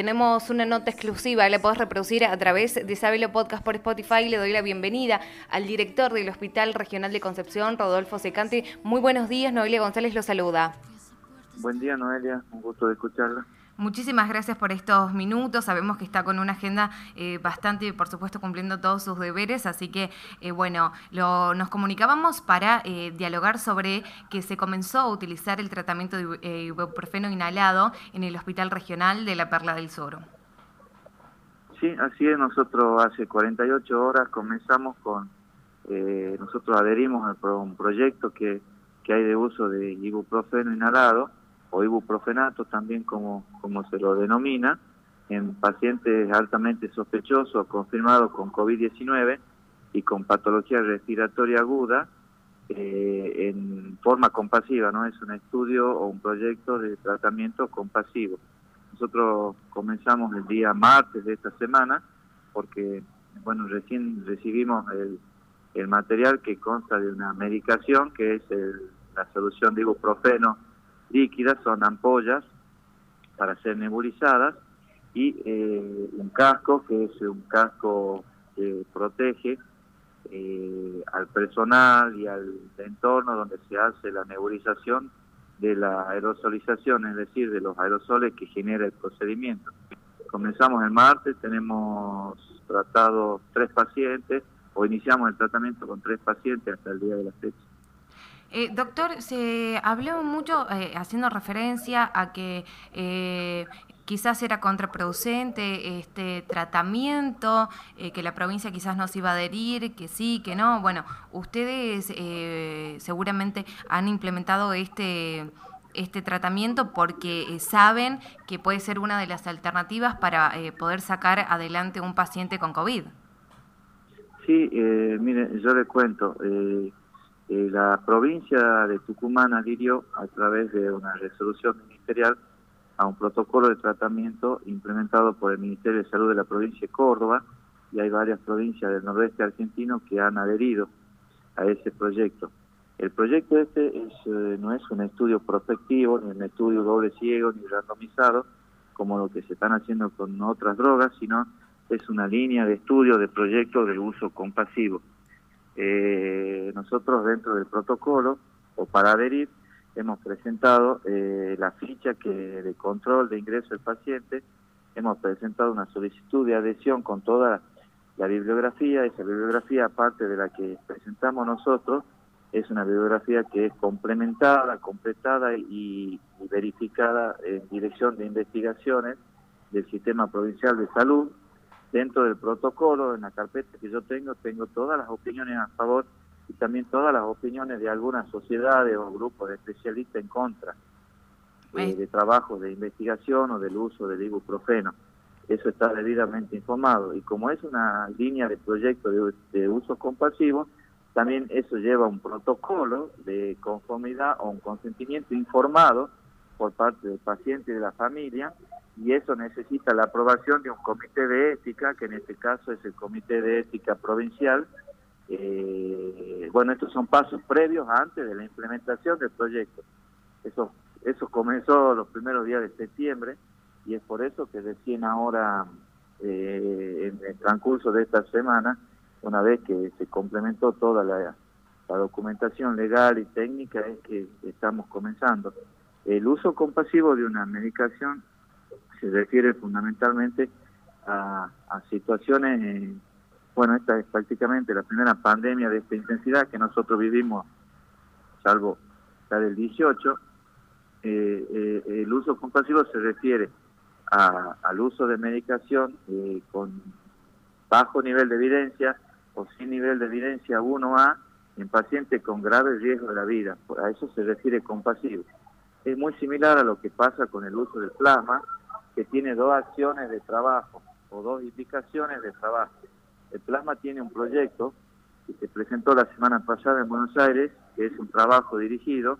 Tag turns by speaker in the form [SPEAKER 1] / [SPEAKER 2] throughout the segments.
[SPEAKER 1] tenemos una nota exclusiva, la podés reproducir a través de Sabelo Podcast por Spotify. Le doy la bienvenida al director del Hospital Regional de Concepción, Rodolfo Secante. Muy buenos días, Noelia González lo saluda.
[SPEAKER 2] Buen día, Noelia, un gusto de escucharla.
[SPEAKER 1] Muchísimas gracias por estos minutos. Sabemos que está con una agenda eh, bastante, por supuesto, cumpliendo todos sus deberes. Así que, eh, bueno, lo, nos comunicábamos para eh, dialogar sobre que se comenzó a utilizar el tratamiento de ibuprofeno inhalado en el Hospital Regional de la Perla del Sur.
[SPEAKER 2] Sí, así es. Nosotros hace 48 horas comenzamos con, nosotros adherimos a un proyecto que, que hay de uso de ibuprofeno inhalado o ibuprofenato también como, como se lo denomina, en pacientes altamente sospechosos confirmados con COVID-19 y con patología respiratoria aguda eh, en forma compasiva, ¿no? Es un estudio o un proyecto de tratamiento compasivo. Nosotros comenzamos el día martes de esta semana porque, bueno, recién recibimos el, el material que consta de una medicación que es la solución de ibuprofeno líquidas, son ampollas para ser nebulizadas y eh, un casco que es un casco que protege eh, al personal y al entorno donde se hace la nebulización de la aerosolización, es decir, de los aerosoles que genera el procedimiento. Comenzamos el martes, tenemos tratado tres pacientes o iniciamos el tratamiento con tres pacientes hasta el día de la fecha.
[SPEAKER 1] Eh, doctor, se habló mucho eh, haciendo referencia a que eh, quizás era contraproducente este tratamiento, que la provincia quizás no se iba a adherir, que sí, que no. Bueno, ustedes seguramente han implementado este este tratamiento porque saben que puede ser una de las alternativas para poder sacar adelante un paciente con COVID.
[SPEAKER 2] Sí, mire, yo le cuento. La provincia de Tucumán adhirió a través de una resolución ministerial a un protocolo de tratamiento implementado por el Ministerio de Salud de la provincia de Córdoba y hay varias provincias del noroeste argentino que han adherido a ese proyecto. El proyecto este es, eh, no es un estudio prospectivo, ni un estudio doble ciego, ni randomizado, como lo que se están haciendo con otras drogas, sino es una línea de estudio de proyectos de uso compasivo. Eh, nosotros dentro del protocolo o para adherir hemos presentado eh, la ficha que de control de ingreso del paciente, hemos presentado una solicitud de adhesión con toda la bibliografía, esa bibliografía aparte de la que presentamos nosotros, es una bibliografía que es complementada, completada y verificada en dirección de investigaciones del Sistema Provincial de Salud, dentro del protocolo, en la carpeta que yo tengo, tengo todas las opiniones a favor y también todas las opiniones de algunas sociedades o grupos de especialistas en contra eh, de trabajo de investigación o del uso del ibuprofeno. Eso está debidamente informado. Y como es una línea de proyecto de, de uso compasivo, también eso lleva un protocolo de conformidad o un consentimiento informado por parte del paciente y de la familia y eso necesita la aprobación de un comité de ética, que en este caso es el Comité de Ética Provincial. Eh, bueno, estos son pasos previos antes de la implementación del proyecto. Eso, eso comenzó los primeros días de septiembre y es por eso que recién ahora, eh, en el transcurso de esta semana, una vez que se complementó toda la, la documentación legal y técnica, es que estamos comenzando. El uso compasivo de una medicación se refiere fundamentalmente a, situaciones, bueno, esta es prácticamente la primera pandemia de esta intensidad que nosotros vivimos, salvo la del 18. Eh, eh, el uso compasivo se refiere al uso de medicación eh, con bajo nivel de evidencia o sin nivel de evidencia 1A en pacientes con grave riesgo de la vida. A eso se refiere compasivo. Es muy similar a lo que pasa con el uso del plasma, que tiene dos acciones de trabajo o dos indicaciones de trabajo. El plasma tiene un proyecto que se presentó la semana pasada en Buenos Aires, que es un trabajo dirigido,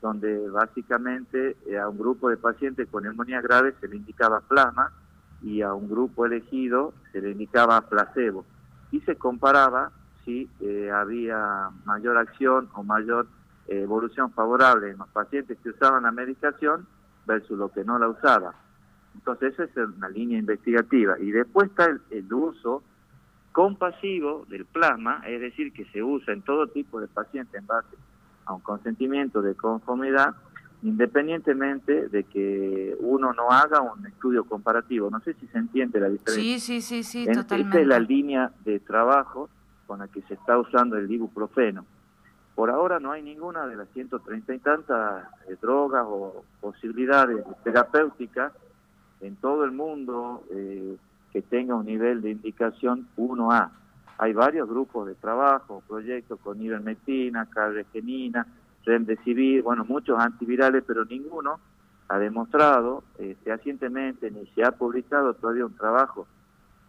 [SPEAKER 2] donde básicamente eh, a un grupo de pacientes con neumonía grave se le indicaba plasma y a un grupo elegido se le indicaba placebo. Y se comparaba si eh, había mayor acción o mayor evolución favorable en los pacientes que usaban la medicación versus los que no la usaban. Entonces esa es una línea investigativa. Y después está el, uso compasivo del plasma, es decir, que se usa en todo tipo de pacientes en base a un consentimiento de conformidad, independientemente de que uno no haga un estudio comparativo. No sé si se entiende la diferencia.
[SPEAKER 1] Sí, sí, sí, sí, totalmente.
[SPEAKER 2] Esta es la línea de trabajo con la que se está usando el ibuprofeno. Por ahora no hay ninguna de las 130 y tantas eh, drogas o posibilidades terapéuticas en todo el mundo eh, que tenga un nivel de indicación 1A. Hay varios grupos de trabajo, proyectos con ivermectina, carregenina, remdesivir, bueno, muchos antivirales, pero ninguno ha demostrado eh, fehacientemente ni se ha publicado todavía un trabajo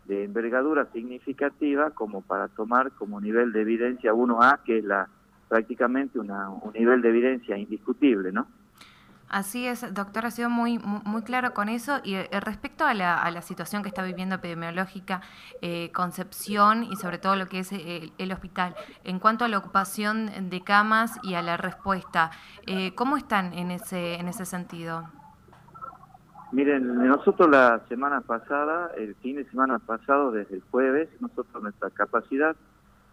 [SPEAKER 2] de envergadura significativa como para tomar como nivel de evidencia 1A, que es la prácticamente una, un nivel de evidencia indiscutible, ¿no?
[SPEAKER 1] Así es, doctor, ha sido muy, muy, claro con eso. Y eh, respecto a la, a la, situación que está viviendo epidemiológica eh, Concepción y sobre todo lo que es eh, el, hospital, en cuanto a la ocupación de camas y a la respuesta, ¿cómo están en ese, en ese sentido?
[SPEAKER 2] Miren, nosotros la semana pasada, el fin de semana pasado, desde el jueves, nosotros nuestra capacidad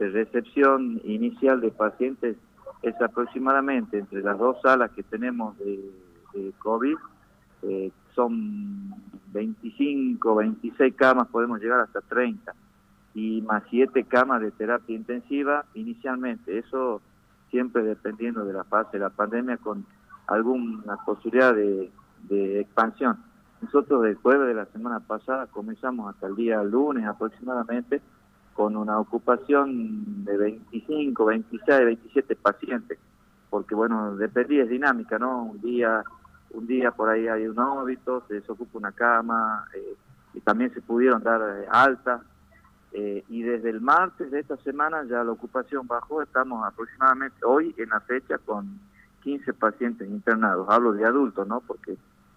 [SPEAKER 2] de recepción inicial de pacientes es aproximadamente entre las dos salas que tenemos de, COVID, eh, son 25, 26 camas, podemos llegar hasta 30, y más 7 camas de terapia intensiva inicialmente. Eso siempre dependiendo de la fase de la pandemia con alguna posibilidad de, de expansión. Nosotros el jueves de la semana pasada comenzamos hasta el día lunes aproximadamente con una ocupación de 25, 26, 27 pacientes, porque bueno, dependía, es dinámica, ¿no? Un día, un día por ahí hay un óbito, se desocupa una cama, eh, y también se pudieron dar eh, altas, eh, y desde el martes de esta semana ya la ocupación bajó, estamos aproximadamente hoy en la fecha con 15 pacientes internados, hablo de adultos, ¿no? Porque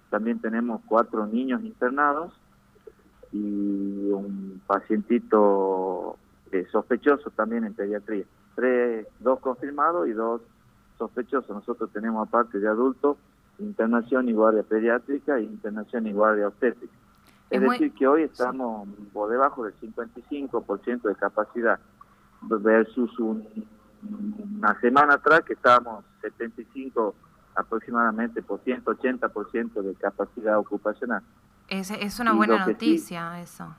[SPEAKER 2] también tenemos cuatro niños internados y un pacientito eh, sospechoso también en pediatría. Tres, dos confirmados y dos sospechosos. Nosotros tenemos aparte de adultos internación y guardia pediátrica e internación y guardia obstétrica. Es, decir, que hoy estamos por debajo del 55% de capacidad versus una semana atrás que estábamos 75 aproximadamente por 180% de capacidad ocupacional.
[SPEAKER 1] Es, es una buena noticia eso.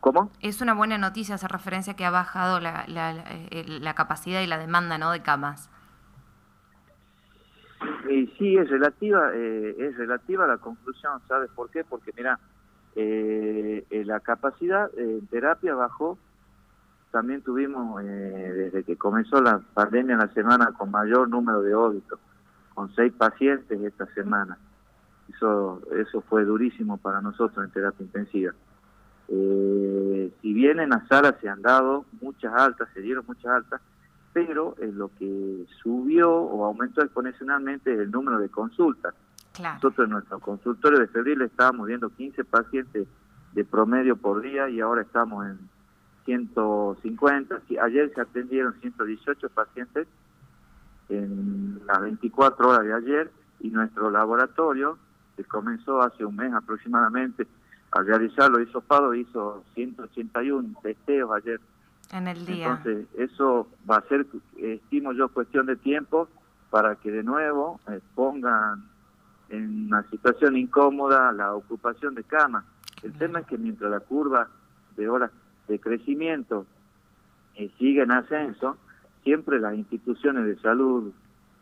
[SPEAKER 2] ¿Cómo?
[SPEAKER 1] Es una buena noticia hacer referencia que ha bajado la, la, la, capacidad y la demanda ¿no? de camas.
[SPEAKER 2] Y sí, es relativa, eh, es relativa a la conclusión, ¿sabes por qué? Porque mira, eh, eh, la capacidad en terapia bajó, también tuvimos desde que comenzó la pandemia la semana con mayor número de óbitos, con seis pacientes esta semana. Eso, eso fue durísimo para nosotros en terapia intensiva. Eh, si bien en las salas se han dado muchas altas, se dieron muchas altas, pero en lo que subió o aumentó exponencialmente el número de consultas. Nosotros en nuestro consultorio de febril estábamos viendo 15 pacientes de promedio por día y ahora estamos en 150. Ayer se atendieron 118 pacientes en las 24 horas de ayer y nuestro laboratorio que comenzó hace un mes aproximadamente a realizar los hisopados, hizo 181 testeos ayer.
[SPEAKER 1] En el día.
[SPEAKER 2] Entonces, eso va a ser, estimo yo, cuestión de tiempo para que de nuevo eh, pongan en una situación incómoda la ocupación de camas. El tema es que mientras la curva de horas de crecimiento eh, sigue en ascenso, siempre las instituciones de salud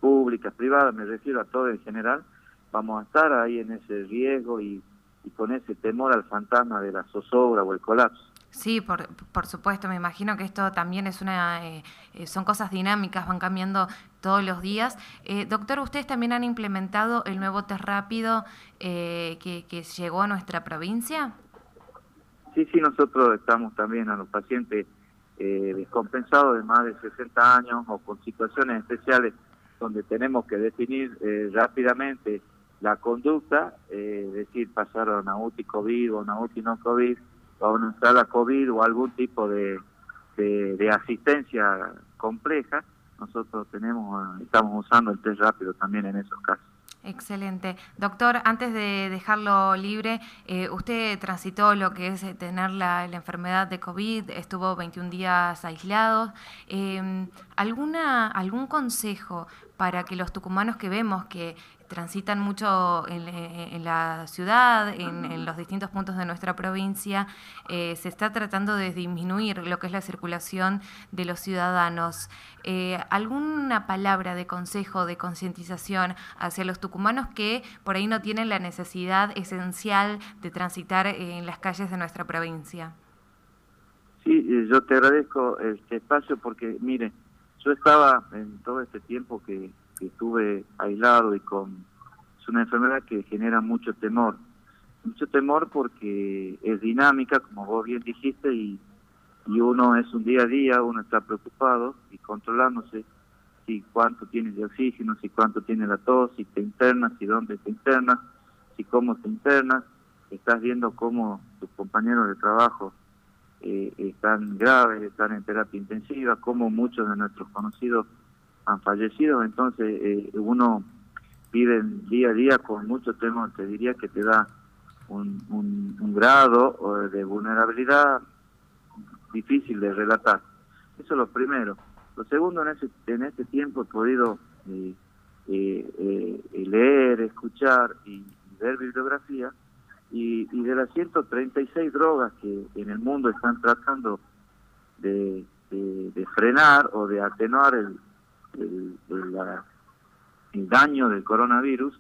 [SPEAKER 2] públicas, privadas, me refiero a todo en general, vamos a estar ahí en ese riesgo y, con ese temor al fantasma de la zozobra o el colapso.
[SPEAKER 1] Sí, por, por supuesto, me imagino que esto también es una, eh, eh, son cosas dinámicas, van cambiando todos los días. Eh, doctor, ustedes también han implementado el nuevo test rápido que, que llegó a nuestra provincia.
[SPEAKER 2] Sí, sí, nosotros estamos también a los pacientes descompensados de más de 60 años o con situaciones especiales donde tenemos que definir rápidamente la conducta, eh, decir, pasaron a UTI COVID o a UTI no COVID, o a una sala COVID o algún tipo de, de, asistencia compleja, nosotros tenemos estamos usando el test rápido también en esos casos.
[SPEAKER 1] Excelente. Doctor, antes de dejarlo libre, eh, usted transitó lo que es tener la, enfermedad de COVID, estuvo 21 días aislado. Em, ¿alguna, ¿Algún consejo para que los tucumanos que vemos que transitan mucho en, la ciudad, en, los distintos puntos de nuestra provincia, eh, se está tratando de disminuir lo que es la circulación de los ciudadanos. Eh, ¿Alguna palabra de consejo, de concientización hacia los tucumanos que por ahí no tienen la necesidad esencial de transitar en las calles de nuestra provincia?
[SPEAKER 2] Sí, eh, yo te agradezco este espacio porque, mire, yo estaba en todo este tiempo que que estuve aislado y con... Es una enfermedad que genera mucho temor. Mucho temor porque es dinámica, como vos bien dijiste, y, y uno es un día a día, uno está preocupado y controlándose si cuánto tienes de oxígeno, si cuánto tiene la tos, si te internas, si dónde te internas, si cómo te internas. Estás viendo cómo tus compañeros de trabajo eh, están graves, están en terapia intensiva, cómo muchos de nuestros conocidos han fallecido, entonces eh, uno vive día a día con mucho temor, te diría que te da un, grado de vulnerabilidad difícil de relatar. Eso es lo primero. Lo segundo, en, ese, en este tiempo he podido eh, eh, leer, escuchar y, ver bibliografía y, y, de las 136 drogas que en el mundo están tratando de, frenar o de atenuar el, el, daño del coronavirus,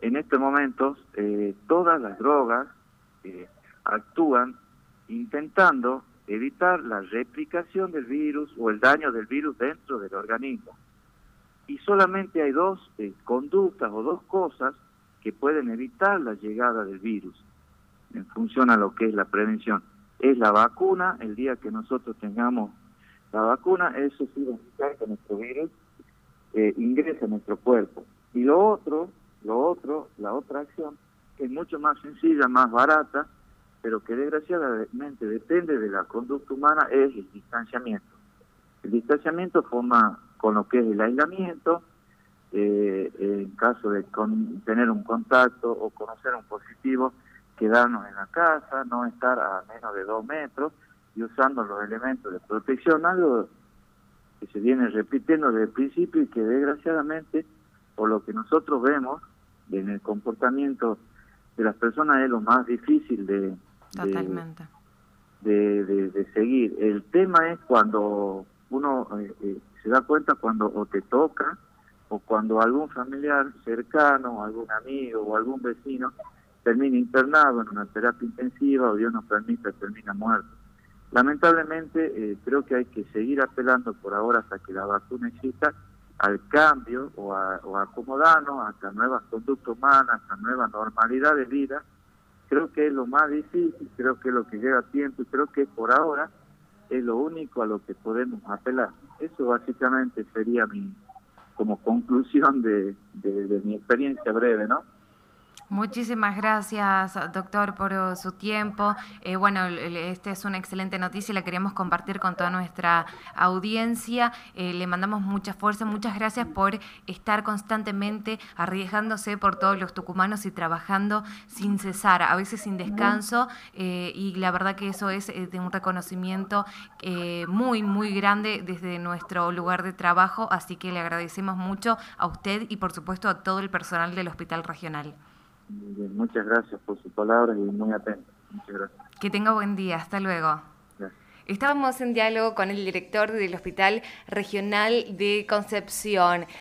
[SPEAKER 2] en este momento eh, todas las drogas eh, actúan intentando evitar la replicación del virus o el daño del virus dentro del organismo. Y solamente hay dos eh, conductas o dos cosas pueden evitar la llegada del virus en función a lo que es la prevención. Es la vacuna, el día que nosotros tengamos la vacuna, eso sí va a evitar que nuestro virus eh, ingresa a nuestro cuerpo. Y lo otro, lo otro, la otra acción, es mucho más sencilla, más barata, pero que desgraciadamente depende de la conducta humana, es el distanciamiento. El distanciamiento forma con lo que es el aislamiento, eh, en caso de tener un contacto o conocer un positivo, quedarnos en la casa, no estar a menos de dos metros y usando los elementos de protección, algo que se viene repitiendo desde el principio y que desgraciadamente, por lo que nosotros vemos en el comportamiento de las personas, es lo más difícil de, de, de, seguir. El tema es cuando uno eh, eh, se da cuenta cuando o te toca o cuando algún familiar cercano, algún amigo o algún vecino termina internado en una terapia intensiva o Dios nos permita termina muerto. Lamentablemente eh, creo que hay que seguir apelando por ahora hasta que la vacuna exista al cambio o a, o acomodarnos hasta nuevas conductas humanas, hasta nueva normalidad de vida. Creo que es lo más difícil, creo que es lo que lleva tiempo y creo que por ahora es lo único a lo que podemos apelar. Eso básicamente sería mi como conclusión de, de mi experiencia breve, ¿no?
[SPEAKER 1] Muchísimas gracias, doctor, por su tiempo. Eh, bueno, esta es una excelente noticia y la queremos compartir con toda nuestra audiencia. Eh, le mandamos mucha fuerza, muchas gracias por estar constantemente arriesgándose por todos los tucumanos y trabajando sin cesar, a veces sin descanso. Eh, y la verdad que eso es de un reconocimiento muy, muy grande desde nuestro lugar de trabajo. Así que le agradecemos mucho a usted y, por supuesto, a todo el personal del Hospital Regional
[SPEAKER 2] muchas gracias por su palabra y muy atento. Muchas gracias.
[SPEAKER 1] Que tenga buen día. Hasta luego. Estábamos en diálogo con el director del Hospital Regional de Concepción.